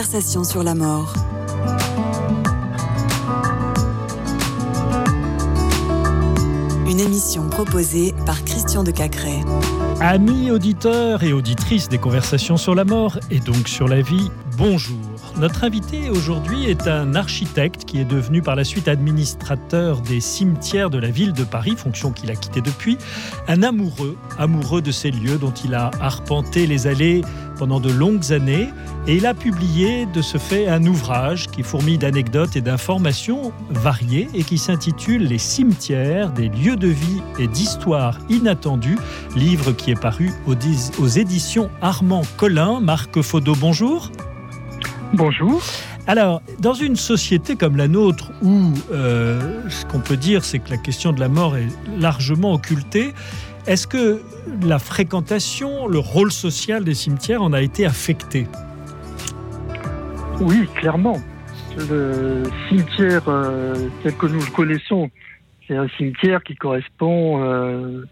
conversations sur la mort. Une émission proposée par Christian de Cacré. Amis auditeurs et auditrices des conversations sur la mort et donc sur la vie, bonjour. Notre invité aujourd'hui est un architecte qui est devenu par la suite administrateur des cimetières de la ville de Paris, fonction qu'il a quittée depuis, un amoureux, amoureux de ces lieux dont il a arpenté les allées pendant de longues années et il a publié de ce fait un ouvrage qui fourmille d'anecdotes et d'informations variées et qui s'intitule Les cimetières, des lieux de vie et d'histoires inattendues, livre qui est paru aux, éditions Armand Collin. Marc Faudot, bonjour. Bonjour. Alors, dans une société comme la nôtre, où euh, ce qu'on peut dire, c'est que la question de la mort est largement occultée, est-ce que la fréquentation, le rôle social des cimetières en a été affecté? Oui, clairement. Le cimetière euh, tel que nous le connaissons, c'est un cimetière qui correspond euh,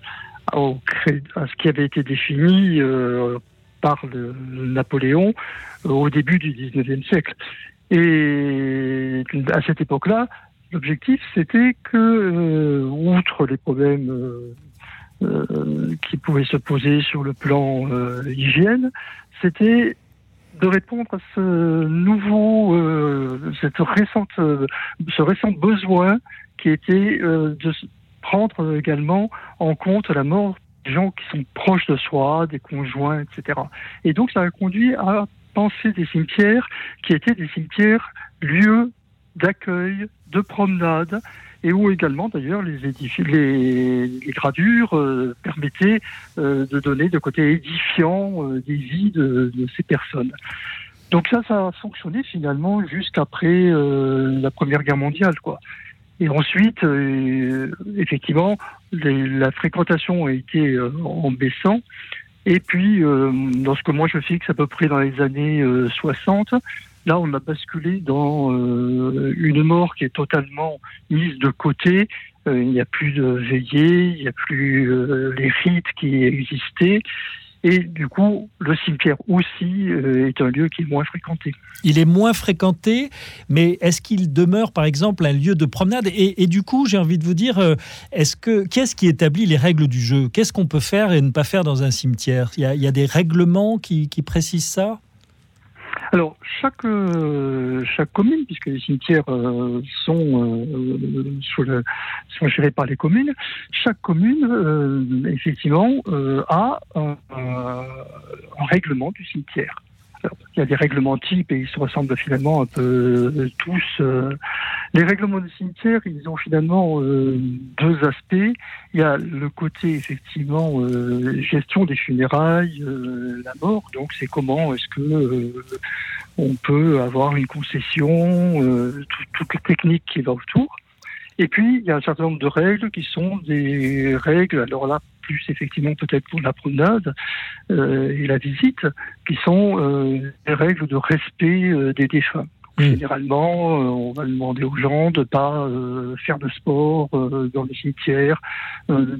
à ce qui avait été défini par Napoléon euh, au début du 19e siècle. Et à cette époque-là, l'objectif, c'était que, euh, outre les problèmes euh, qui pouvaient se poser sur le plan hygiène, c'était de répondre à ce nouveau, ce récent besoin qui était de prendre également en compte la mort des gens qui sont proches de soi, des conjoints, etc. Et donc ça a conduit à penser des cimetières qui étaient des cimetières lieux d'accueil, de promenade, et où également d'ailleurs les, les, les, gravures euh, permettaient euh, de donner de côté édifiant euh, des vies de, de, ces personnes. Donc ça, ça a fonctionné finalement jusqu'après la Première Guerre mondiale, quoi. Et ensuite, effectivement, la fréquentation a été en baissant. Et puis, euh, dans ce que moi je fixe à peu près dans les années 60, euh, là on a basculé dans euh, une mort qui est totalement mise de côté. il n'y a plus de veillée, il n'y a plus les rites qui existaient. Et du coup, le cimetière aussi euh, est un lieu qui est moins fréquenté. Il est moins fréquenté, mais est-ce qu'il demeure, par exemple, un lieu de promenade et, du coup, j'ai envie de vous dire, euh, est-ce que qu'est-ce qui établit les règles du jeu? Qu'est-ce qu'on peut faire et ne pas faire dans un cimetière? Il y, a, des règlements qui précisent ça? Alors, chaque, euh, chaque commune, puisque les cimetières euh, sont, euh, sous le, sont gérés par les communes, chaque commune, effectivement, a un, règlement du cimetière il y a des règlements types et ils se ressemblent finalement un peu euh, tous. Euh. Les règlements des cimetières, ils ont finalement euh, deux aspects. Il y a le côté effectivement gestion des funérailles, la mort. Donc c'est comment est-ce que on peut avoir une concession, toutes les techniques qui vont autour. Et puis, il y a un certain nombre de règles qui sont des règles, alors là, plus effectivement peut-être pour la promenade euh, et la visite, qui sont euh, des règles de respect euh, des défunts. Mmh. Généralement, on va demander aux gens de pas faire de sport dans les cimetières,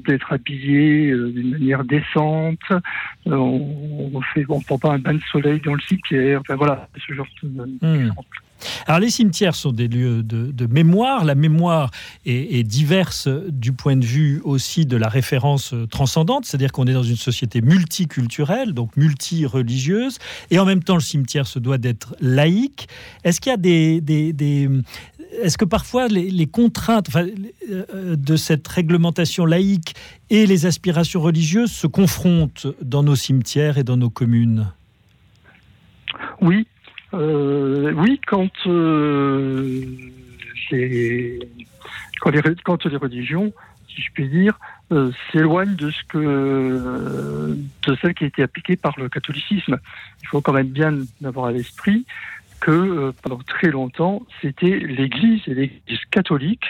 d'être habillés d'une manière décente. on ne on prend pas un bain de soleil dans le cimetière. Enfin voilà, ce genre de mmh. Alors les cimetières sont des lieux de, mémoire. La mémoire est, diverse du point de vue aussi de la référence transcendante, c'est-à-dire qu'on est dans une société multiculturelle, donc multi-religieuse, et en même temps le cimetière se doit d'être laïque. Est-ce qu'il y a des, est-ce que parfois les, contraintes euh, de cette réglementation laïque et les aspirations religieuses se confrontent dans nos cimetières et dans nos communes? Oui, euh, oui, quand, euh, les, quand, les, quand les religions, si je puis dire, euh, s'éloignent de ce que de celle qui a été appliquée par le catholicisme. Il faut quand même bien avoir à l'esprit que pendant très longtemps, c'était l'Église et l'Église catholique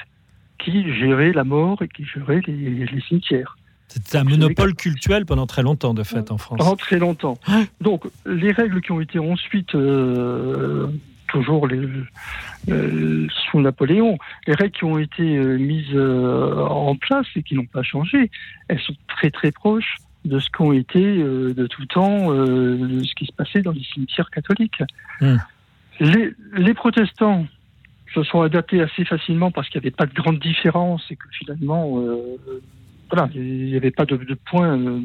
qui géraient la mort et qui géraient les, les cimetières. C'était un monopole culturel pendant très longtemps, de fait, en France. Pendant très longtemps. Donc, les règles qui ont été ensuite, euh, toujours les, euh, sous Napoléon, les règles qui ont été euh, mises en place et qui n'ont pas changé, elles sont très très proches de ce qu'ont été de tout temps, de ce qui se passait dans les cimetières catholiques. Hmm. les, les protestants se sont adaptés assez facilement parce qu'il n'y avait pas de grande différence et que finalement, voilà, il n'y avait pas de, point euh,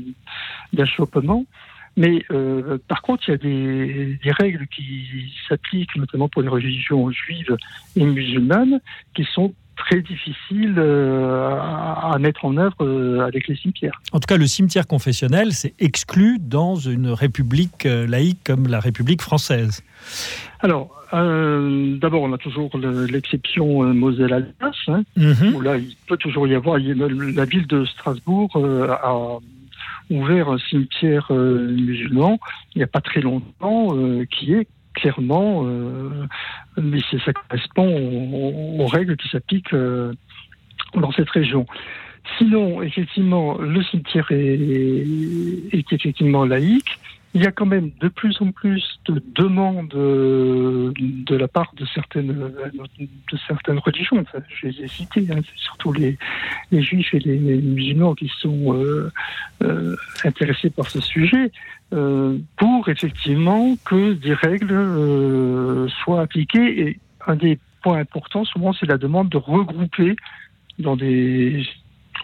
d'achoppement. Mais euh, par contre, il y a des règles qui s'appliquent notamment pour les religions juives et musulmanes qui sont très difficiles euh, à, mettre en œuvre euh, avec les cimetières. En tout cas, le cimetière confessionnel, c'est exclu dans une république euh, laïque comme la République française. Alors, euh, d'abord, on a toujours le- l'exception Moselle-Alsace, hein, Mhm. où là, il peut toujours y avoir. La ville de Strasbourg a ouvert un cimetière musulman il n'y a pas très longtemps, qui est clairement, euh, mais ça correspond aux, règles qui s'appliquent euh, dans cette région. Sinon, effectivement, le cimetière est effectivement laïque. Il y a quand même de plus en plus de demandes euh, de la part de certaines, de certaines religions. Enfin, je les ai citées, hein, c'est surtout les, juifs et les musulmans qui sont euh, euh, intéressés par ce sujet, pour effectivement que des règles soient appliquées. Et un des points importants, souvent, c'est la demande de regrouper dans des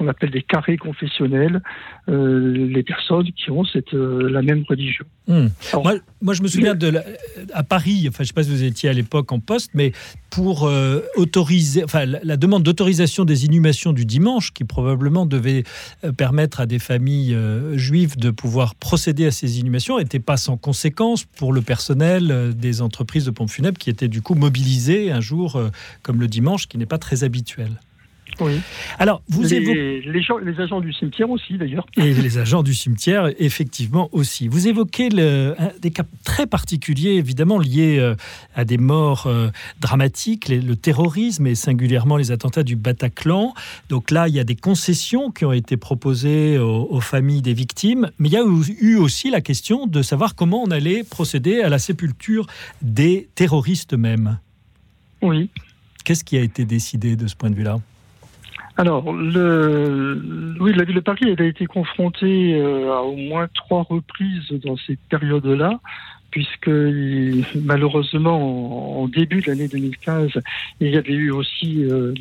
qu'on appelle des carrés confessionnels euh, les personnes qui ont cette, euh, la même religion. Hmm. Alors, Moi, moi, je me souviens de la- à Paris, enfin, je ne sais pas si vous étiez à l'époque en poste, mais pour euh, autoriser, enfin, la, la demande d'autorisation des inhumations du dimanche, qui probablement devait permettre à des familles juives de pouvoir procéder à ces inhumations, n'était pas sans conséquence pour le personnel des entreprises de pompes funèbres qui étaient du coup mobilisés un jour comme le dimanche, qui n'est pas très habituel. Oui. Alors, vous les, évoquez. les, gens, les agents du cimetière aussi, d'ailleurs. Et les agents du cimetière, effectivement aussi. Vous évoquez le- un- des cas très particuliers, évidemment liés euh, à des morts euh, dramatiques, les- le terrorisme et singulièrement les attentats du Bataclan. Donc là, il y a des concessions qui ont été proposées aux, aux familles des victimes, mais il y a eu aussi la question de savoir comment on allait procéder à la sépulture des terroristes eux-mêmes. Oui. Qu'est-ce qui a été décidé de ce point de vue-là? Alors, le, oui, la ville de Paris, elle a été confrontée euh, à au moins trois reprises dans ces périodes-là, puisque malheureusement, en, début de l'année 2015, il y avait eu aussi euh,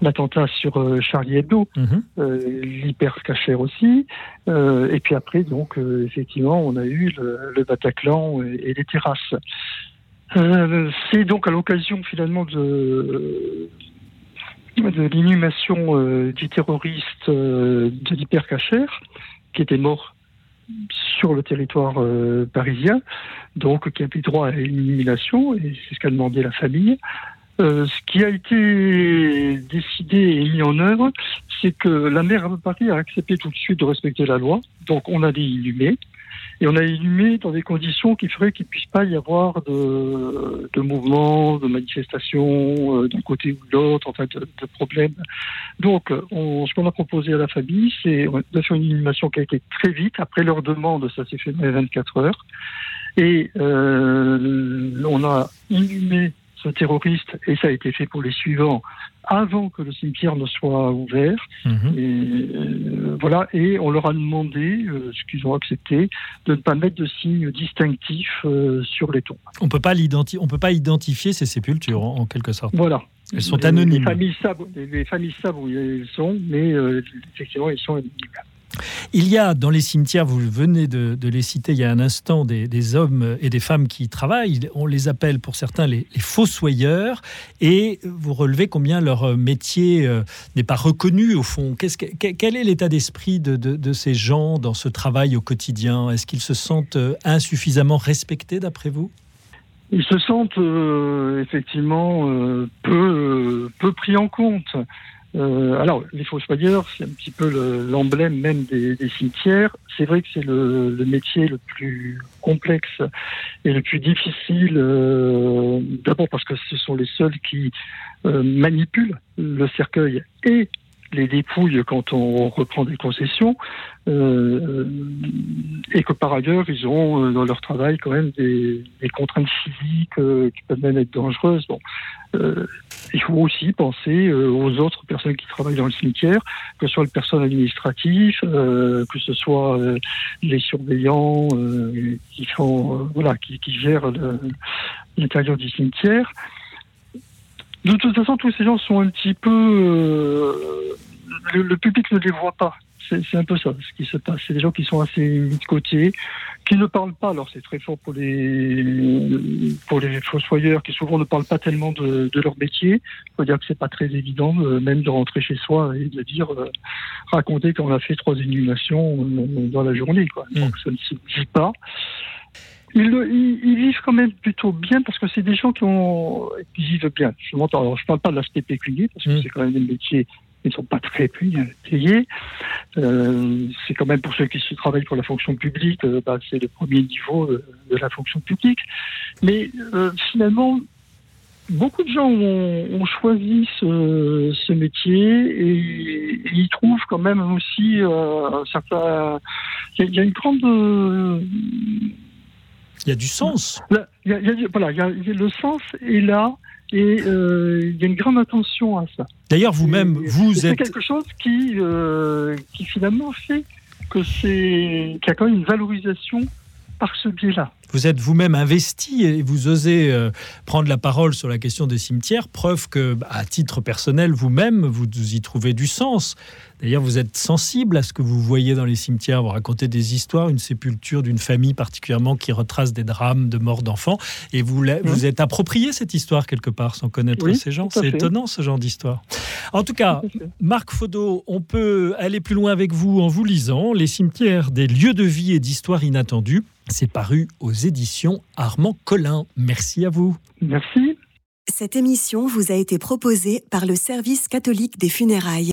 l'attentat sur euh, Charlie Hebdo, euh, l'hypercachère aussi, et puis après, donc, effectivement, on a eu le, le Bataclan et, et les terrasses. C'est donc à l'occasion finalement de, de l'inhumation euh, du terroriste euh, de l'hypercachère, qui était mort sur le territoire euh, parisien, donc qui avait droit à une inhumation, et c'est ce qu'a demandé la famille. Ce qui a été décidé et mis en œuvre, c'est que la maire de Paris a accepté tout de suite de respecter la loi, donc on a inhumé, et on a inhumé dans des conditions qui feraient qu'il ne puisse pas y avoir de, de mouvements, de manifestations euh, d'un côté ou de l'autre, enfin de, de problèmes. Donc, on- ce qu'on a proposé à la famille, c'est de faire une inhumation qui a été très vite. Après leur demande, ça s'est fait dans les 24 heures. Et euh, on a inhumé ce terroriste, et ça a été fait pour les suivants, avant que le cimetière ne soit ouvert. Mhm. Et, euh, voilà, et on leur a demandé, euh, ce qu'ils ont accepté, de ne pas mettre de signes distinctifs euh, sur les tombes. On peut pas l'identi- on peut pas identifier ces sépultures en- en quelque sorte. Voilà. Elles sont anonymes. Les familles savent, les, les familles savent où elles sont, mais effectivement, ils sont anonymes. Il y a dans les cimetières, vous venez de, les citer il y a un instant, des, hommes et des femmes qui travaillent. On les appelle pour certains les, les fossoyeurs. Et vous relevez combien leur métier euh, n'est pas reconnu au fond. Quel est l'état d'esprit de, ces gens dans ce travail au quotidien? Est-ce qu'ils se sentent euh, insuffisamment respectés d'après vous? Ils se sentent euh, effectivement peu, peu pris en compte. Euh, alors, les fossoyeurs, c'est un petit peu le- l'emblème même des, cimetières. C'est vrai que c'est le, le métier le plus complexe et le plus difficile. euh, D'abord parce que ce sont les seuls qui euh, manipulent le cercueil et les dépouilles quand on reprend des concessions, euh, et que par ailleurs, ils ont euh, dans leur travail quand même des, contraintes physiques euh, qui peuvent même être dangereuses. Bon, il faut aussi penser aux autres personnes qui travaillent dans le cimetière, que ce soit le personnel administratif, que ce soit les surveillants qui font, voilà, qui, qui gèrent l'intérieur du cimetière. De toute façon, tous ces gens sont un petit peu. Euh, le, public ne les voit pas. C'est un peu ça ce qui se passe. C'est des gens qui sont assez mis de côté, qui ne parlent pas. Alors c'est très fort pour les pour les fossoyeurs qui souvent ne parlent pas tellement de, leur métier. Il faut dire que c'est pas très évident, euh, même de rentrer chez soi et de dire euh, raconter qu'on a fait trois inhumations dans la journée. Quoi. Mmh. Donc ça ne se dit pas. Ils, ils, vivent quand même plutôt bien parce que c'est des gens qui, ont, qui vivent bien. Je ne parle pas de l'aspect pécunier parce que mm. c'est quand même des métiers qui ne sont pas très payés. Euh, c'est quand même pour ceux qui se travaillent pour la fonction publique, euh, bah, c'est le premier niveau de, la fonction publique. Mais euh, finalement, beaucoup de gens ont, choisi ce, ce, métier et, ils trouvent quand même aussi un certain. Il y, a une grande il y a du sens. Il y a, voilà, le sens est là et euh, il y a une grande attention à ça. D'ailleurs, vous-même, vous êtes. C'est quelque chose qui, euh, qui finalement fait que c'est qu'il y a quand même une valorisation par ce biais-là. Vous êtes vous-même investi et vous osez euh, prendre la parole sur la question des cimetières, preuve que, bah, à titre personnel, vous-même, vous y trouvez du sens. D'ailleurs, vous êtes sensible à ce que vous voyez dans les cimetières. Vous racontez des histoires, une sépulture d'une famille particulièrement qui retrace des drames de morts d'enfants. Et vous, vous êtes approprié cette histoire quelque part sans connaître ces gens. C'est étonnant ce genre d'histoire. En tout cas, Marc Faudot, on peut aller plus loin avec vous en vous lisant Les cimetières des lieux de vie et d'histoire inattendues. C'est paru aux éditions Armand Collin. Merci à vous. Merci. Cette émission vous a été proposée par le Service catholique des funérailles.